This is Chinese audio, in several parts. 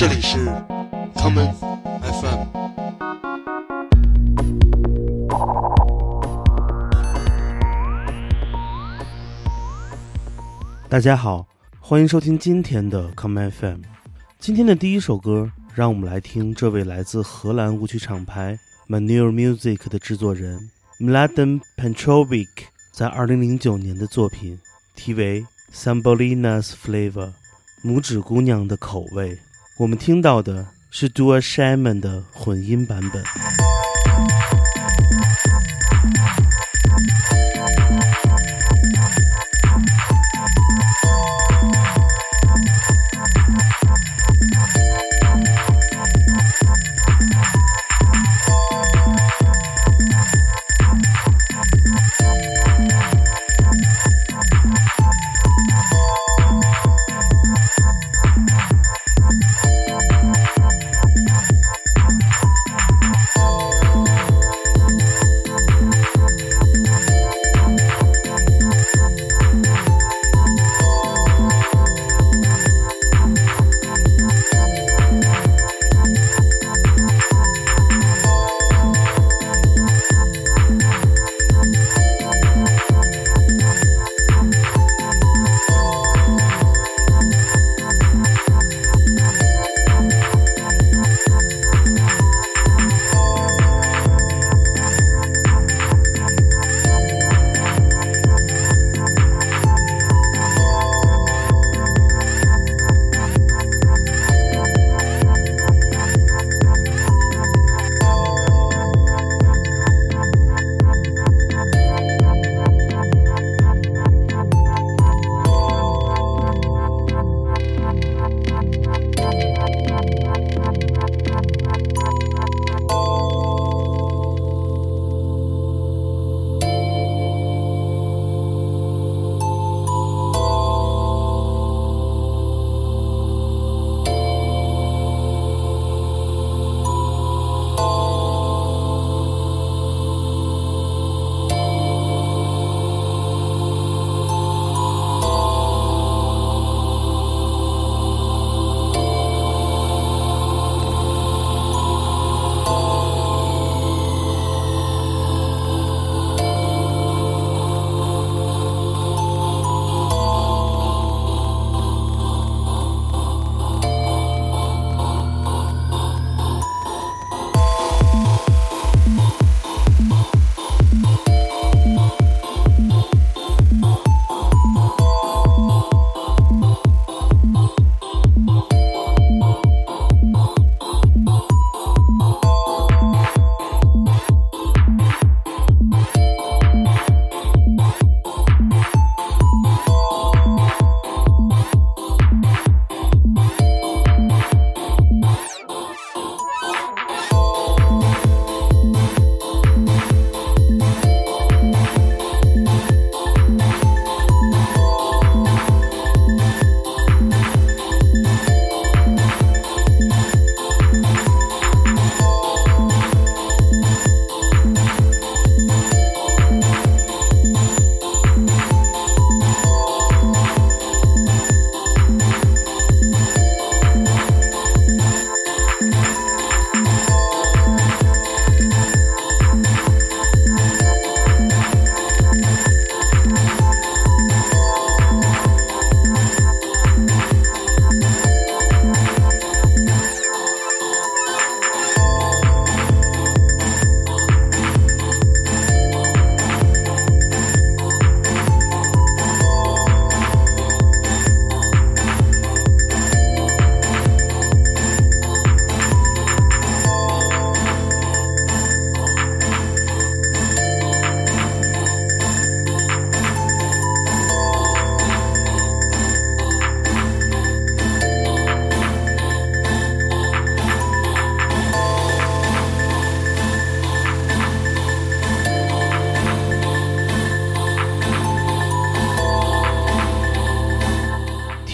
这里是 common FM。大家好，欢迎收听今天的 common FM。今天的第一首歌，让我们来听这位来自荷兰舞曲厂牌 Manure Music 的制作人 Mladen Petrovic 在2009年的作品，题为 Sambolina's Flavor。拇指姑娘的口味，我们听到的是 Doa Shaman 的混音版本。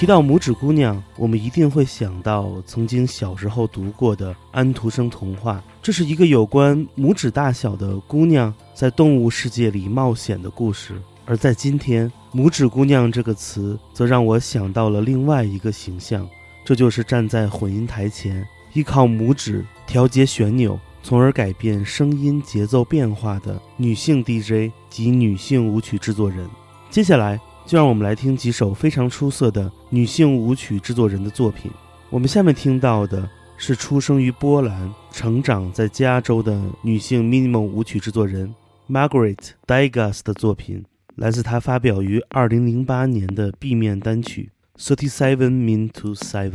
提到拇指姑娘，我们一定会想到曾经小时候读过的安徒生童话。这是一个有关拇指大小的姑娘在动物世界里冒险的故事。而在今天，“拇指姑娘”这个词则让我想到了另外一个形象，这就是站在混音台前，依靠拇指调节旋钮，从而改变声音节奏变化的女性 DJ 及女性舞曲制作人。接下来，就让我们来听几首非常出色的女性舞曲制作人的作品。我们下面听到的是出生于波兰、成长在加州的女性 minimal 舞曲制作人 Margaret Degas 的作品，来自她发表于2008年的 B 面单曲《Thirty Seven Mean to Seven》。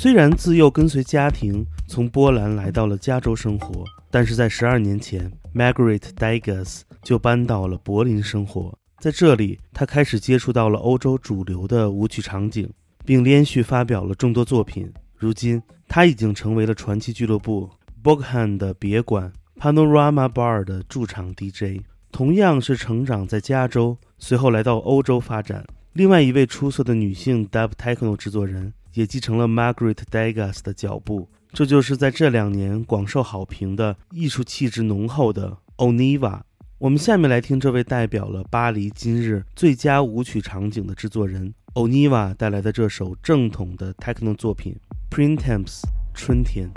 虽然自幼跟随家庭从波兰来到了加州生活，但是在十二年前，Margaret Degas 就搬到了柏林生活。在这里，他开始接触到了欧洲主流的舞曲场景，并连续发表了众多作品。如今，他已经成为了传奇俱乐部 Bogham 的别馆 Panorama Bar 的驻场 DJ。同样是成长在加州，随后来到欧洲发展。另外一位出色的女性 Dub Techno 制作人。也继承了 Margaret Degas 的脚步，这就是在这两年广受好评的艺术气质浓厚的 Oniva。我们下面来听这位代表了巴黎今日最佳舞曲场景的制作人 Oniva 带来的这首正统的 Techno 作品《Printemps》春天。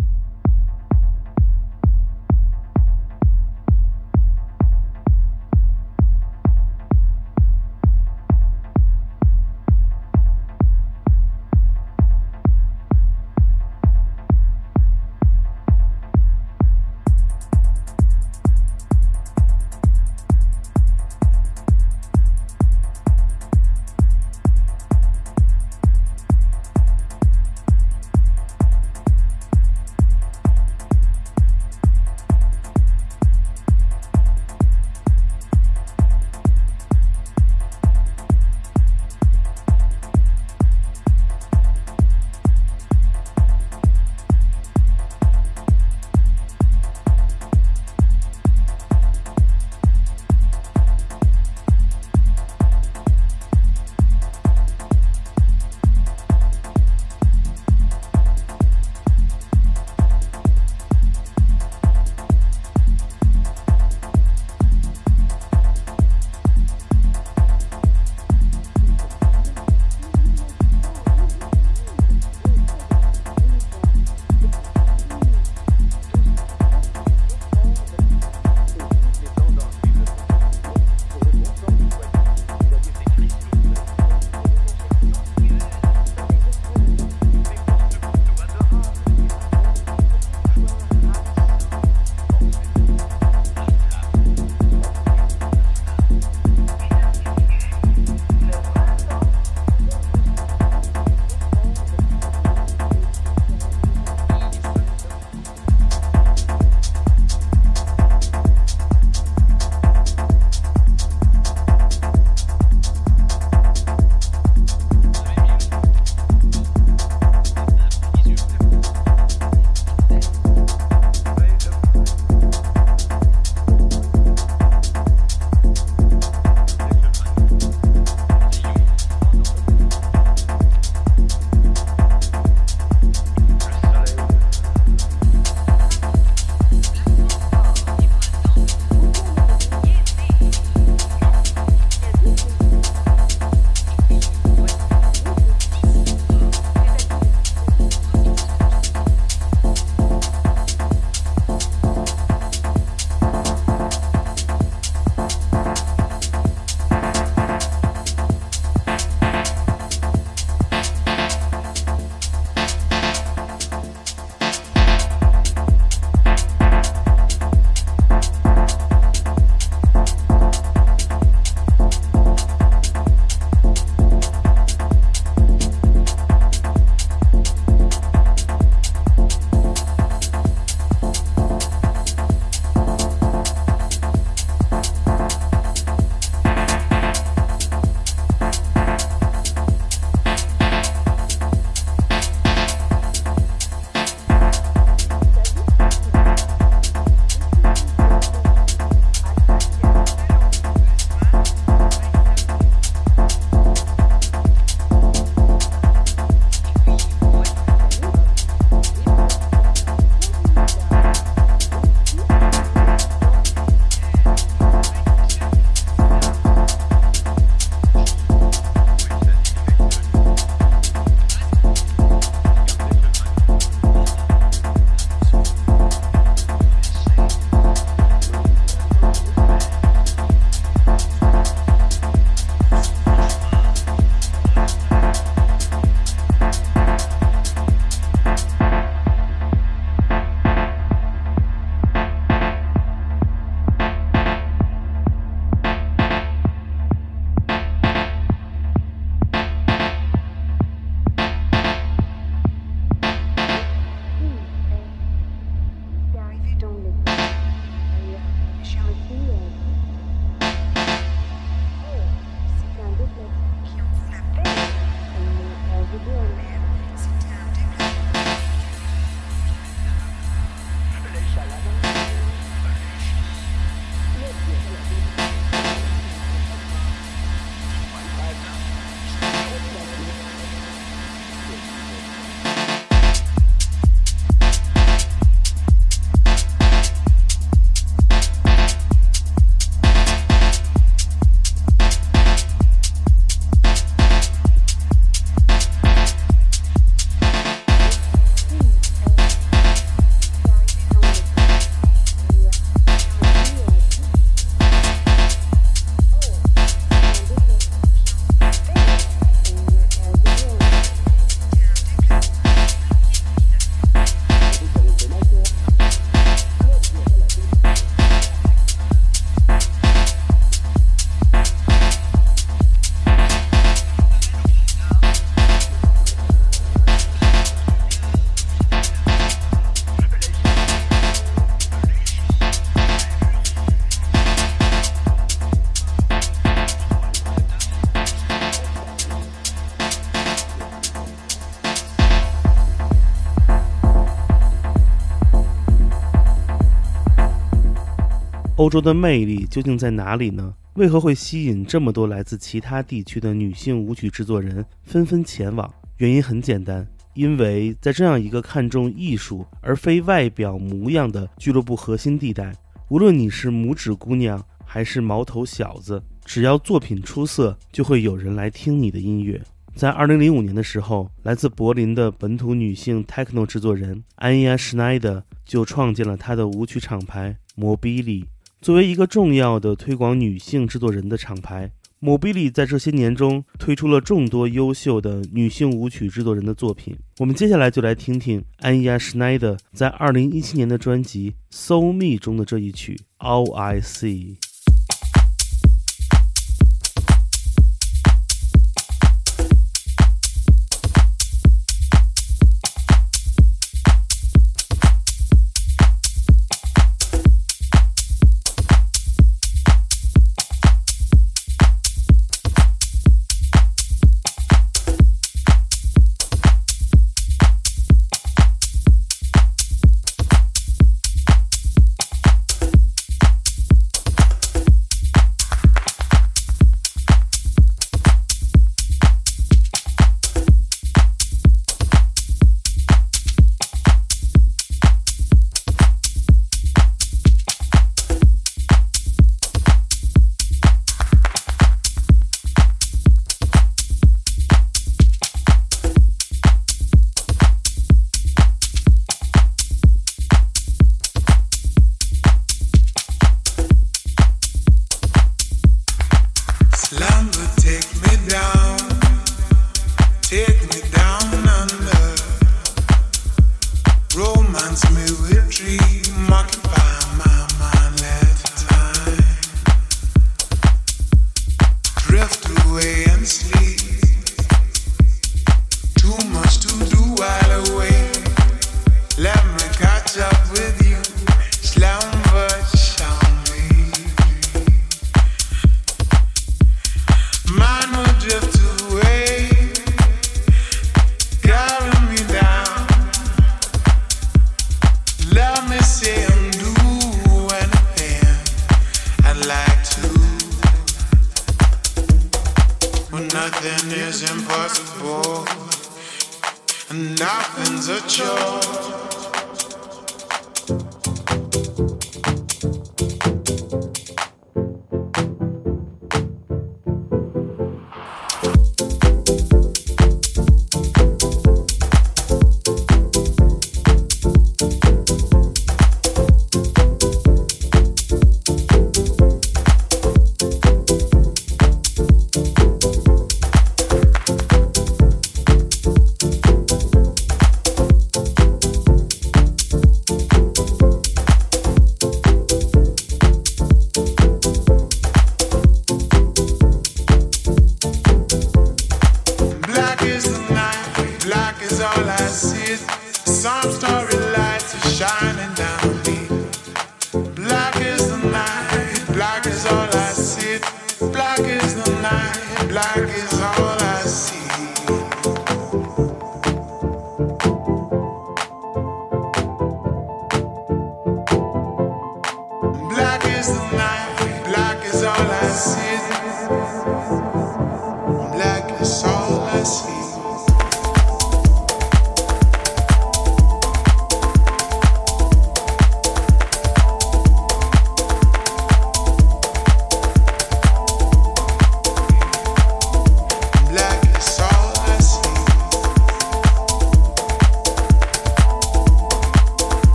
欧洲的魅力究竟在哪里呢？为何会吸引这么多来自其他地区的女性舞曲制作人纷纷前往？原因很简单，因为在这样一个看重艺术而非外表模样的俱乐部核心地带，无论你是拇指姑娘还是毛头小子，只要作品出色，就会有人来听你的音乐。在2005年的时候，来自柏林的本土女性 techno 制作人安雅·施奈德就创建了她的舞曲厂牌 Mobili。作为一个重要的推广女性制作人的厂牌，Mobili 在这些年中推出了众多优秀的女性舞曲制作人的作品。我们接下来就来听听安雅·施奈德在2017年的专辑《So Me》中的这一曲《All I See》。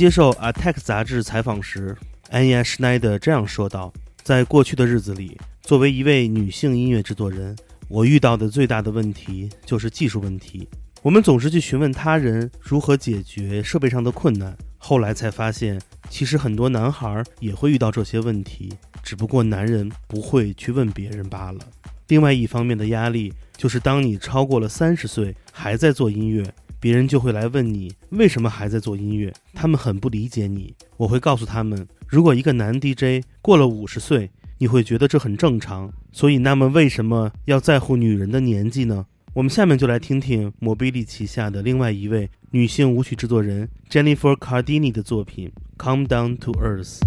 接受《Attack》杂志采访时，安妮·施奈德这样说道：“在过去的日子里，作为一位女性音乐制作人，我遇到的最大的问题就是技术问题。我们总是去询问他人如何解决设备上的困难，后来才发现，其实很多男孩也会遇到这些问题，只不过男人不会去问别人罢了。另外一方面的压力就是，当你超过了三十岁还在做音乐。”别人就会来问你为什么还在做音乐，他们很不理解你。我会告诉他们，如果一个男 DJ 过了五十岁，你会觉得这很正常。所以，那么为什么要在乎女人的年纪呢？我们下面就来听听摩比利旗下的另外一位女性舞曲制作人 Jennifer Cardini 的作品《Come Down to Earth》。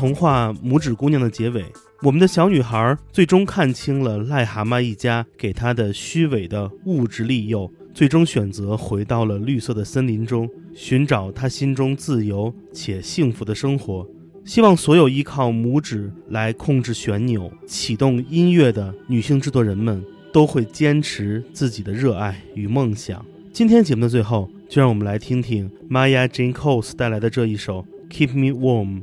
童话《拇指姑娘》的结尾，我们的小女孩最终看清了癞蛤蟆一家给她的虚伪的物质利诱，最终选择回到了绿色的森林中，寻找她心中自由且幸福的生活。希望所有依靠拇指来控制旋钮、启动音乐的女性制作人们，都会坚持自己的热爱与梦想。今天节目的最后，就让我们来听听 Maya Jane Coles 带来的这一首《Keep Me Warm》。